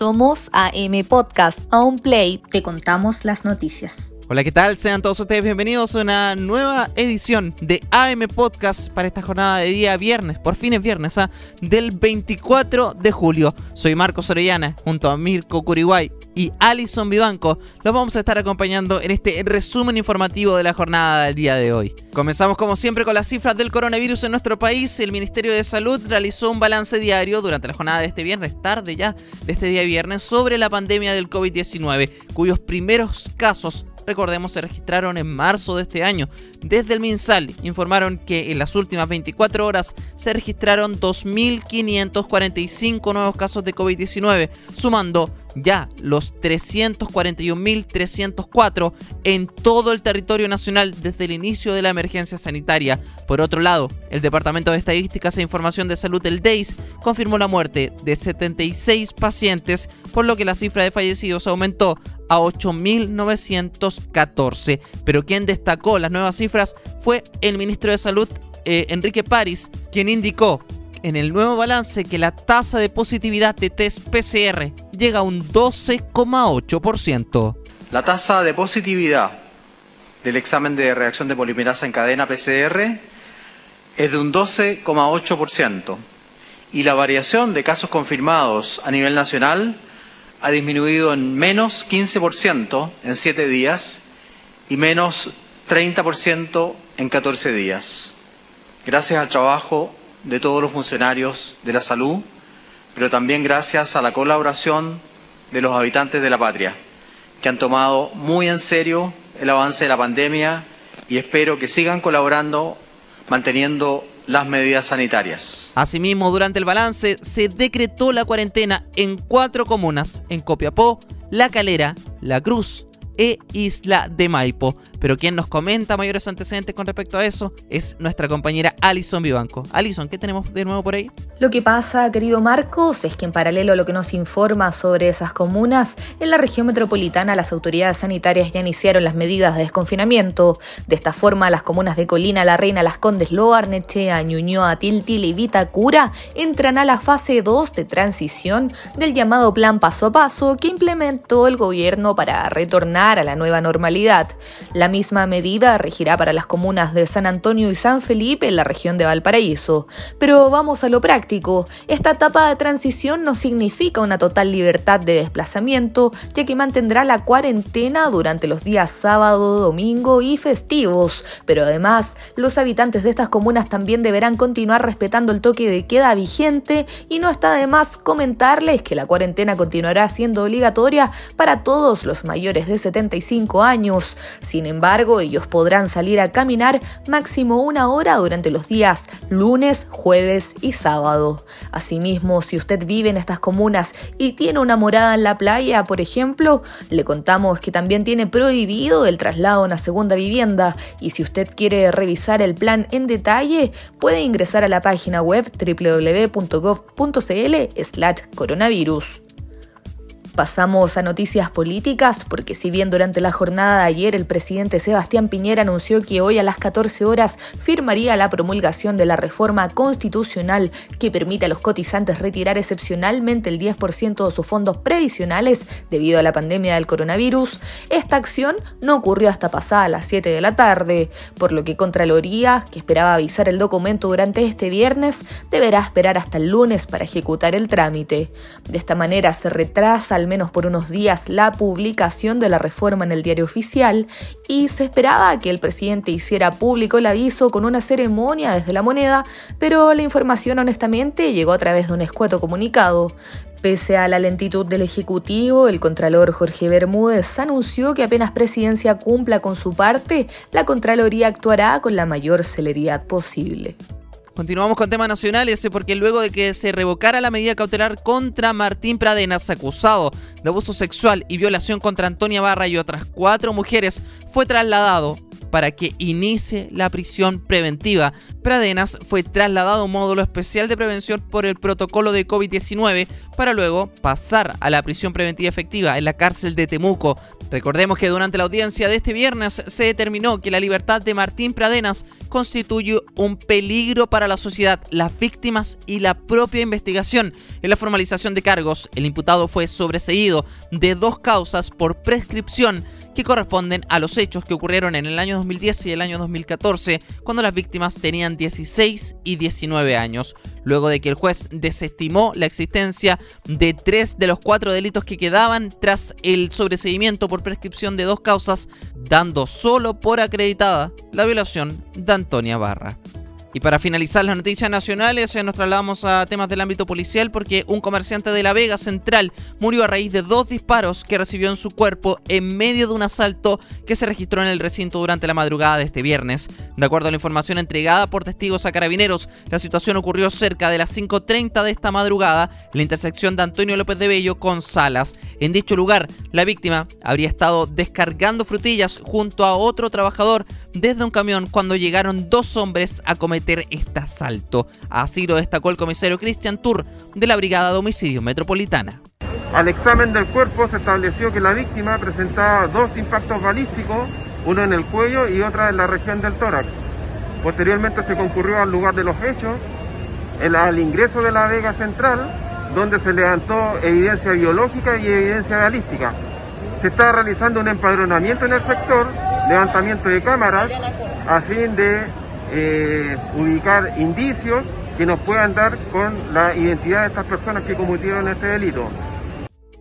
Somos AM Podcast. A un play te contamos las noticias. Hola, ¿qué tal? Sean todos ustedes bienvenidos a una nueva edición de AM Podcast para esta jornada de día viernes, por fin es viernes, ¿ah? del 24 de julio. Soy Marcos Orellana, junto a Mirko Curiguay y Alison Vivanco. Los vamos a estar acompañando en este resumen informativo de la jornada del día de hoy. Comenzamos como siempre con las cifras del coronavirus en nuestro país. El Ministerio de Salud realizó un balance diario durante la jornada de este viernes, tarde ya de este día viernes, sobre la pandemia del COVID-19, cuyos primeros casos recordemos, se registraron en marzo de este año. Desde el MinSal informaron que en las últimas 24 horas se registraron 2.545 nuevos casos de COVID-19, sumando ya los 341.304 en todo el territorio nacional desde el inicio de la emergencia sanitaria. Por otro lado, el Departamento de Estadísticas e Información de Salud del DEIS confirmó la muerte de 76 pacientes, por lo que la cifra de fallecidos aumentó a 8.914. Pero quien destacó las nuevas cifras fue el ministro de Salud, eh, Enrique París, quien indicó en el nuevo balance que la tasa de positividad de test PCR llega a un 12,8%. La tasa de positividad del examen de reacción de polimerasa en cadena PCR es de un 12,8% y la variación de casos confirmados a nivel nacional ha disminuido en menos 15% en 7 días y menos 30% en 14 días. Gracias al trabajo de todos los funcionarios de la salud, pero también gracias a la colaboración de los habitantes de la patria, que han tomado muy en serio el avance de la pandemia y espero que sigan colaborando manteniendo las medidas sanitarias. Asimismo, durante el balance se decretó la cuarentena en cuatro comunas, en Copiapó, La Calera, La Cruz e Isla de Maipo. Pero quien nos comenta mayores antecedentes con respecto a eso es nuestra compañera Alison Vivanco. Alison, ¿qué tenemos de nuevo por ahí? Lo que pasa, querido Marcos, es que en paralelo a lo que nos informa sobre esas comunas, en la región metropolitana las autoridades sanitarias ya iniciaron las medidas de desconfinamiento. De esta forma, las comunas de Colina, La Reina, Las Condes, Loarnechea, Ñuñoa, Tiltil y Vitacura entran a la fase 2 de transición del llamado Plan Paso a Paso que implementó el gobierno para retornar a la nueva normalidad. La misma medida regirá para las comunas de San Antonio y San Felipe en la región de Valparaíso. Pero vamos a lo práctico. Esta etapa de transición no significa una total libertad de desplazamiento, ya que mantendrá la cuarentena durante los días sábado, domingo y festivos. Pero además, los habitantes de estas comunas también deberán continuar respetando el toque de queda vigente y no está de más comentarles que la cuarentena continuará siendo obligatoria para todos los mayores de 75 años. Sin embargo, embargo, ellos podrán salir a caminar máximo una hora durante los días lunes, jueves y sábado. Asimismo, si usted vive en estas comunas y tiene una morada en la playa, por ejemplo, le contamos que también tiene prohibido el traslado a una segunda vivienda y si usted quiere revisar el plan en detalle, puede ingresar a la página web www.gov.cl/coronavirus. Pasamos a noticias políticas porque si bien durante la jornada de ayer el presidente Sebastián Piñera anunció que hoy a las 14 horas firmaría la promulgación de la reforma constitucional que permite a los cotizantes retirar excepcionalmente el 10% de sus fondos previsionales debido a la pandemia del coronavirus, esta acción no ocurrió hasta pasada las 7 de la tarde, por lo que Contraloría, que esperaba avisar el documento durante este viernes, deberá esperar hasta el lunes para ejecutar el trámite. De esta manera se retrasa al menos por unos días la publicación de la reforma en el diario oficial y se esperaba que el presidente hiciera público el aviso con una ceremonia desde la moneda, pero la información honestamente llegó a través de un escueto comunicado. Pese a la lentitud del Ejecutivo, el Contralor Jorge Bermúdez anunció que apenas Presidencia cumpla con su parte, la Contraloría actuará con la mayor celeridad posible. Continuamos con temas nacionales porque luego de que se revocara la medida cautelar contra Martín Pradenas, acusado de abuso sexual y violación contra Antonia Barra y otras cuatro mujeres, fue trasladado para que inicie la prisión preventiva. Pradenas fue trasladado a un módulo especial de prevención por el protocolo de COVID-19 para luego pasar a la prisión preventiva efectiva en la cárcel de Temuco. Recordemos que durante la audiencia de este viernes se determinó que la libertad de Martín Pradenas constituye un peligro para la sociedad, las víctimas y la propia investigación. En la formalización de cargos, el imputado fue sobreseído de dos causas por prescripción que corresponden a los hechos que ocurrieron en el año 2010 y el año 2014, cuando las víctimas tenían 16 y 19 años, luego de que el juez desestimó la existencia de tres de los cuatro delitos que quedaban tras el sobreseimiento por prescripción de dos causas, dando solo por acreditada la violación de Antonia Barra. Y para finalizar las noticias nacionales, eh, nos trasladamos a temas del ámbito policial porque un comerciante de La Vega Central murió a raíz de dos disparos que recibió en su cuerpo en medio de un asalto que se registró en el recinto durante la madrugada de este viernes. De acuerdo a la información entregada por testigos a carabineros, la situación ocurrió cerca de las 5.30 de esta madrugada en la intersección de Antonio López de Bello con Salas. En dicho lugar, la víctima habría estado descargando frutillas junto a otro trabajador desde un camión cuando llegaron dos hombres a cometer este asalto. Así lo destacó el comisario Cristian Tour de la Brigada de Homicidio Metropolitana. Al examen del cuerpo se estableció que la víctima presentaba dos impactos balísticos, uno en el cuello y otro en la región del tórax. Posteriormente se concurrió al lugar de los hechos, al ingreso de la Vega Central, donde se levantó evidencia biológica y evidencia balística. Se está realizando un empadronamiento en el sector levantamiento de cámaras a fin de eh, ubicar indicios que nos puedan dar con la identidad de estas personas que cometieron este delito.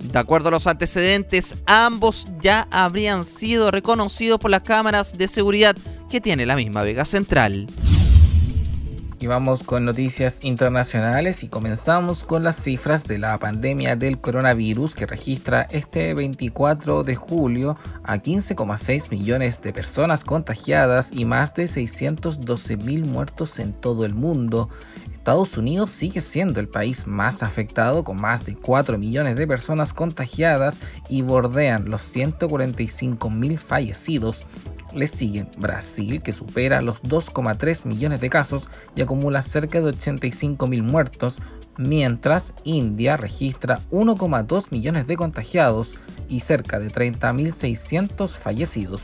De acuerdo a los antecedentes, ambos ya habrían sido reconocidos por las cámaras de seguridad que tiene la misma Vega Central. Y vamos con noticias internacionales y comenzamos con las cifras de la pandemia del coronavirus que registra este 24 de julio a 15,6 millones de personas contagiadas y más de 612 mil muertos en todo el mundo. Estados Unidos sigue siendo el país más afectado con más de 4 millones de personas contagiadas y bordean los 145 mil fallecidos. Le siguen Brasil, que supera los 2,3 millones de casos y acumula cerca de 85 mil muertos, mientras India registra 1,2 millones de contagiados y cerca de 30.600 fallecidos.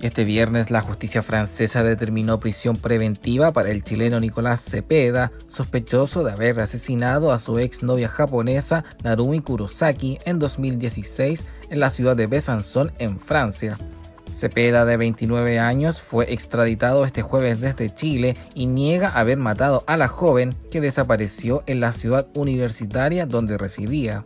Este viernes la justicia francesa determinó prisión preventiva para el chileno Nicolás Cepeda, sospechoso de haber asesinado a su exnovia japonesa Narumi Kurosaki en 2016 en la ciudad de Besançon, en Francia. Cepeda, de 29 años, fue extraditado este jueves desde Chile y niega haber matado a la joven que desapareció en la ciudad universitaria donde residía.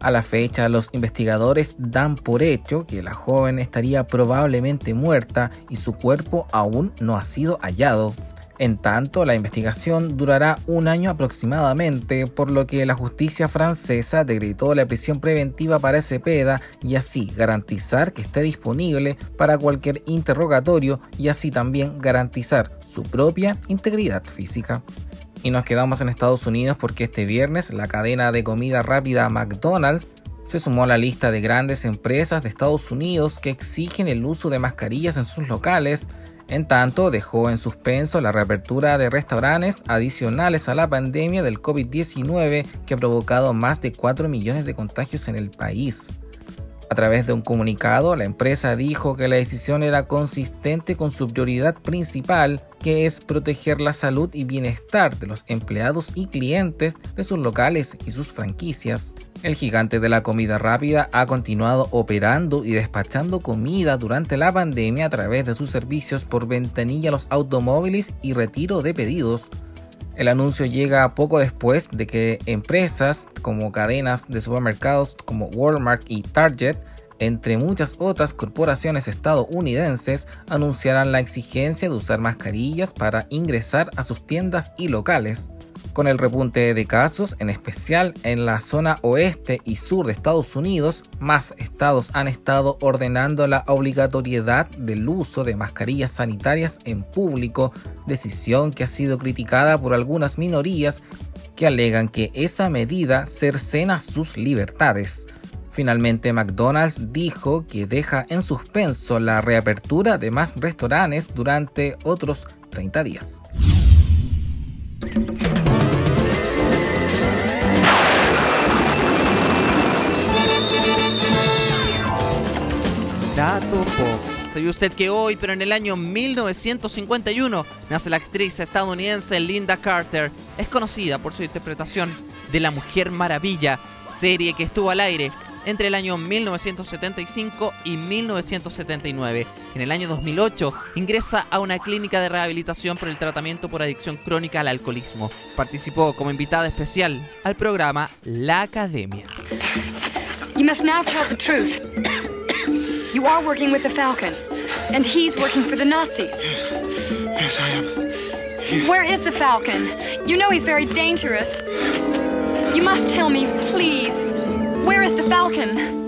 A la fecha, los investigadores dan por hecho que la joven estaría probablemente muerta y su cuerpo aún no ha sido hallado. En tanto, la investigación durará un año aproximadamente, por lo que la justicia francesa decretó la prisión preventiva para Cepeda y así garantizar que esté disponible para cualquier interrogatorio y así también garantizar su propia integridad física. Y nos quedamos en Estados Unidos porque este viernes la cadena de comida rápida McDonald's se sumó a la lista de grandes empresas de Estados Unidos que exigen el uso de mascarillas en sus locales en tanto, dejó en suspenso la reapertura de restaurantes adicionales a la pandemia del COVID-19 que ha provocado más de 4 millones de contagios en el país. A través de un comunicado, la empresa dijo que la decisión era consistente con su prioridad principal, que es proteger la salud y bienestar de los empleados y clientes de sus locales y sus franquicias. El gigante de la comida rápida ha continuado operando y despachando comida durante la pandemia a través de sus servicios por ventanilla a los automóviles y retiro de pedidos, el anuncio llega poco después de que empresas como cadenas de supermercados como Walmart y Target, entre muchas otras corporaciones estadounidenses, anunciaran la exigencia de usar mascarillas para ingresar a sus tiendas y locales. Con el repunte de casos, en especial en la zona oeste y sur de Estados Unidos, más estados han estado ordenando la obligatoriedad del uso de mascarillas sanitarias en público, decisión que ha sido criticada por algunas minorías que alegan que esa medida cercena sus libertades. Finalmente, McDonald's dijo que deja en suspenso la reapertura de más restaurantes durante otros 30 días. Pop. ¿Sabía usted que hoy, pero en el año 1951, nace la actriz estadounidense Linda Carter? Es conocida por su interpretación de La Mujer Maravilla, serie que estuvo al aire entre el año 1975 y 1979. En el año 2008 ingresa a una clínica de rehabilitación por el tratamiento por adicción crónica al alcoholismo. Participó como invitada especial al programa La Academia. You must now tell the truth. You are working with the Falcon, and he's working for the Nazis. Yes, yes, I am. Yes. Where is the Falcon? You know he's very dangerous. You must tell me, please. Where is the Falcon?